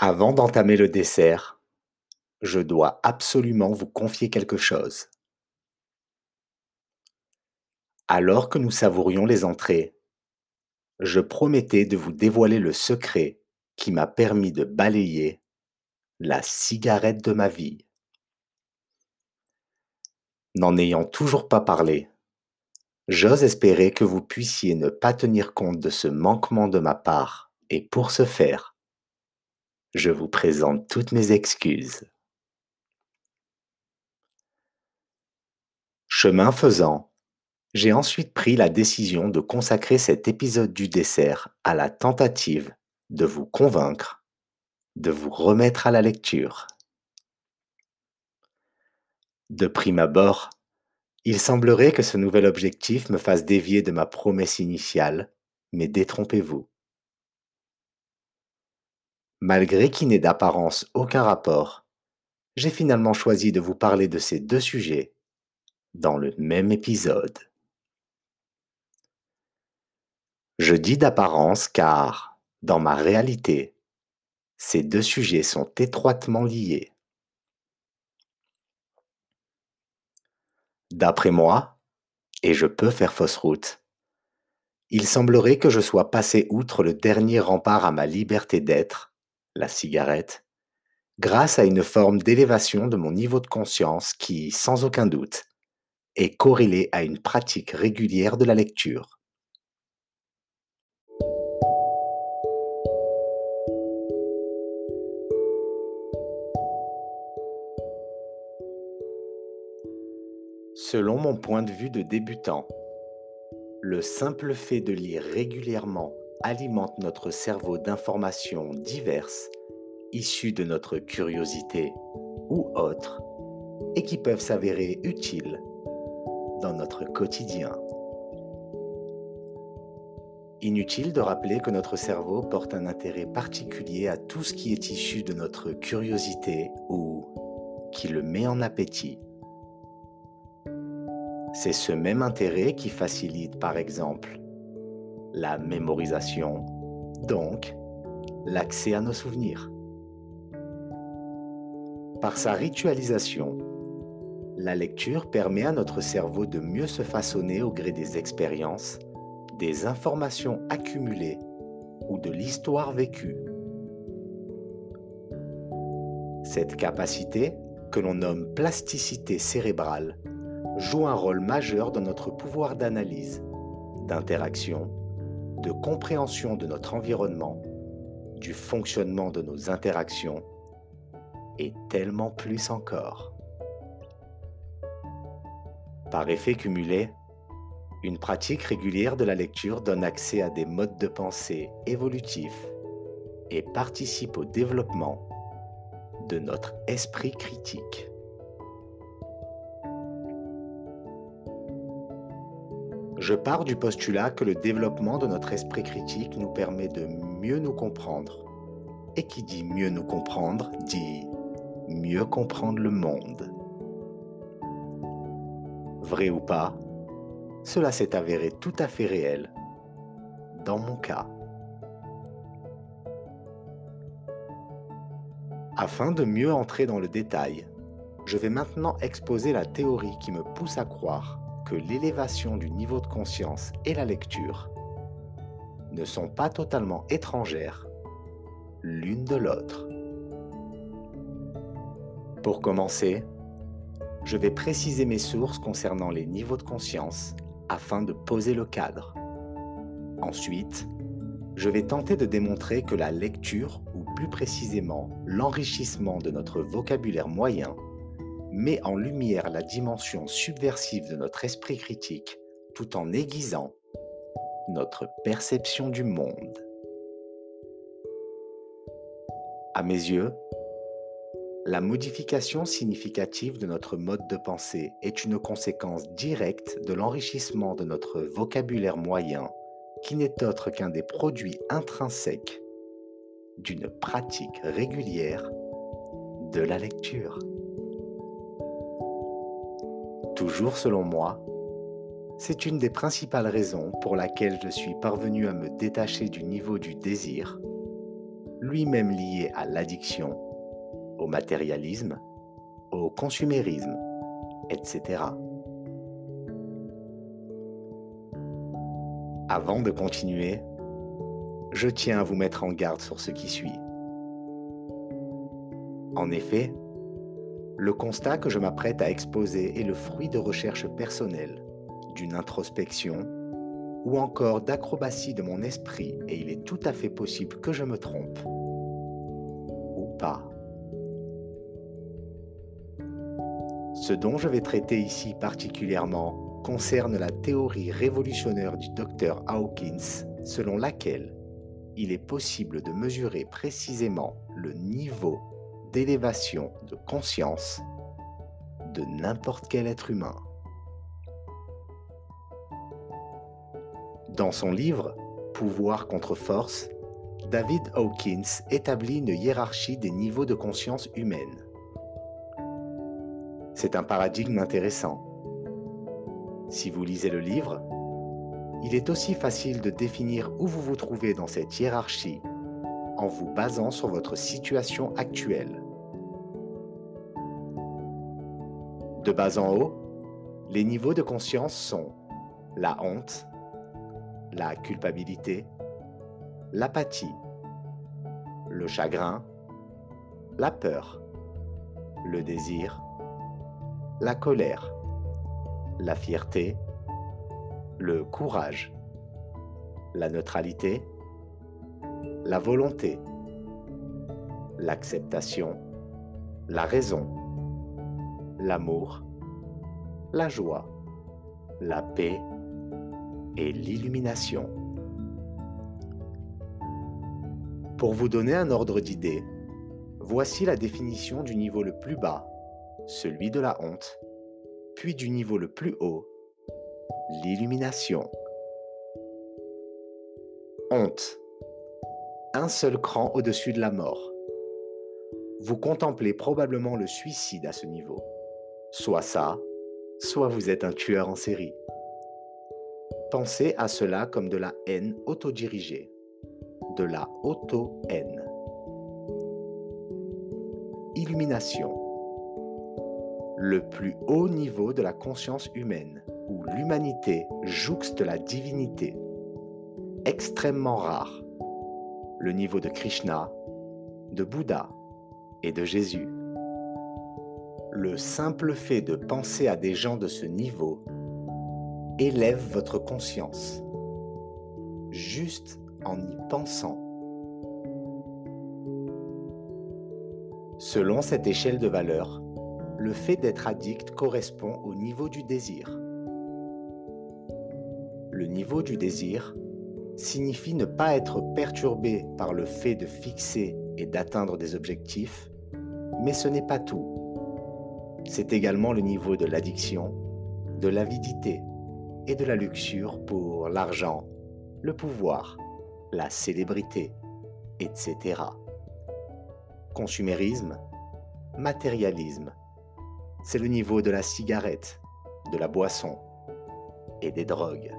Avant d'entamer le dessert, je dois absolument vous confier quelque chose. Alors que nous savourions les entrées, je promettais de vous dévoiler le secret qui m'a permis de balayer la cigarette de ma vie. N'en ayant toujours pas parlé, j'ose espérer que vous puissiez ne pas tenir compte de ce manquement de ma part, et pour ce faire, je vous présente toutes mes excuses. Chemin faisant, j'ai ensuite pris la décision de consacrer cet épisode du dessert à la tentative de vous convaincre, de vous remettre à la lecture. De prime abord, il semblerait que ce nouvel objectif me fasse dévier de ma promesse initiale, mais détrompez-vous. Malgré qu'il n'ait d'apparence aucun rapport, j'ai finalement choisi de vous parler de ces deux sujets dans le même épisode. Je dis d'apparence car, dans ma réalité, ces deux sujets sont étroitement liés. D'après moi, et je peux faire fausse route, il semblerait que je sois passé outre le dernier rempart à ma liberté d'être la cigarette, grâce à une forme d'élévation de mon niveau de conscience qui, sans aucun doute, est corrélée à une pratique régulière de la lecture. Selon mon point de vue de débutant, le simple fait de lire régulièrement alimente notre cerveau d'informations diverses issues de notre curiosité ou autres et qui peuvent s'avérer utiles dans notre quotidien. Inutile de rappeler que notre cerveau porte un intérêt particulier à tout ce qui est issu de notre curiosité ou qui le met en appétit. C'est ce même intérêt qui facilite par exemple la mémorisation, donc l'accès à nos souvenirs. Par sa ritualisation, la lecture permet à notre cerveau de mieux se façonner au gré des expériences, des informations accumulées ou de l'histoire vécue. Cette capacité, que l'on nomme plasticité cérébrale, joue un rôle majeur dans notre pouvoir d'analyse, d'interaction de compréhension de notre environnement, du fonctionnement de nos interactions et tellement plus encore. Par effet cumulé, une pratique régulière de la lecture donne accès à des modes de pensée évolutifs et participe au développement de notre esprit critique. Je pars du postulat que le développement de notre esprit critique nous permet de mieux nous comprendre. Et qui dit mieux nous comprendre dit mieux comprendre le monde. Vrai ou pas, cela s'est avéré tout à fait réel dans mon cas. Afin de mieux entrer dans le détail, je vais maintenant exposer la théorie qui me pousse à croire l'élévation du niveau de conscience et la lecture ne sont pas totalement étrangères l'une de l'autre. Pour commencer, je vais préciser mes sources concernant les niveaux de conscience afin de poser le cadre. Ensuite, je vais tenter de démontrer que la lecture, ou plus précisément l'enrichissement de notre vocabulaire moyen, met en lumière la dimension subversive de notre esprit critique tout en aiguisant notre perception du monde. À mes yeux, la modification significative de notre mode de pensée est une conséquence directe de l'enrichissement de notre vocabulaire moyen qui n'est autre qu'un des produits intrinsèques d'une pratique régulière de la lecture. Toujours selon moi, c'est une des principales raisons pour laquelle je suis parvenu à me détacher du niveau du désir lui-même lié à l'addiction, au matérialisme, au consumérisme, etc. Avant de continuer, je tiens à vous mettre en garde sur ce qui suit. En effet, le constat que je m'apprête à exposer est le fruit de recherches personnelles, d'une introspection ou encore d'acrobatie de mon esprit et il est tout à fait possible que je me trompe. Ou pas. Ce dont je vais traiter ici particulièrement concerne la théorie révolutionnaire du docteur Hawkins selon laquelle il est possible de mesurer précisément le niveau d'élévation de conscience de n'importe quel être humain. Dans son livre Pouvoir contre force, David Hawkins établit une hiérarchie des niveaux de conscience humaine. C'est un paradigme intéressant. Si vous lisez le livre, il est aussi facile de définir où vous vous trouvez dans cette hiérarchie en vous basant sur votre situation actuelle. De bas en haut, les niveaux de conscience sont la honte, la culpabilité, l'apathie, le chagrin, la peur, le désir, la colère, la fierté, le courage, la neutralité, la volonté, l'acceptation, la raison, l'amour, la joie, la paix et l'illumination. Pour vous donner un ordre d'idée, voici la définition du niveau le plus bas, celui de la honte, puis du niveau le plus haut, l'illumination. Honte un seul cran au-dessus de la mort. Vous contemplez probablement le suicide à ce niveau. Soit ça, soit vous êtes un tueur en série. Pensez à cela comme de la haine autodirigée, de la auto-haine. Illumination. Le plus haut niveau de la conscience humaine, où l'humanité jouxte la divinité. Extrêmement rare le niveau de Krishna, de Bouddha et de Jésus. Le simple fait de penser à des gens de ce niveau élève votre conscience, juste en y pensant. Selon cette échelle de valeur, le fait d'être addict correspond au niveau du désir. Le niveau du désir signifie ne pas être perturbé par le fait de fixer et d'atteindre des objectifs, mais ce n'est pas tout. C'est également le niveau de l'addiction, de l'avidité et de la luxure pour l'argent, le pouvoir, la célébrité, etc. Consumérisme, matérialisme, c'est le niveau de la cigarette, de la boisson et des drogues.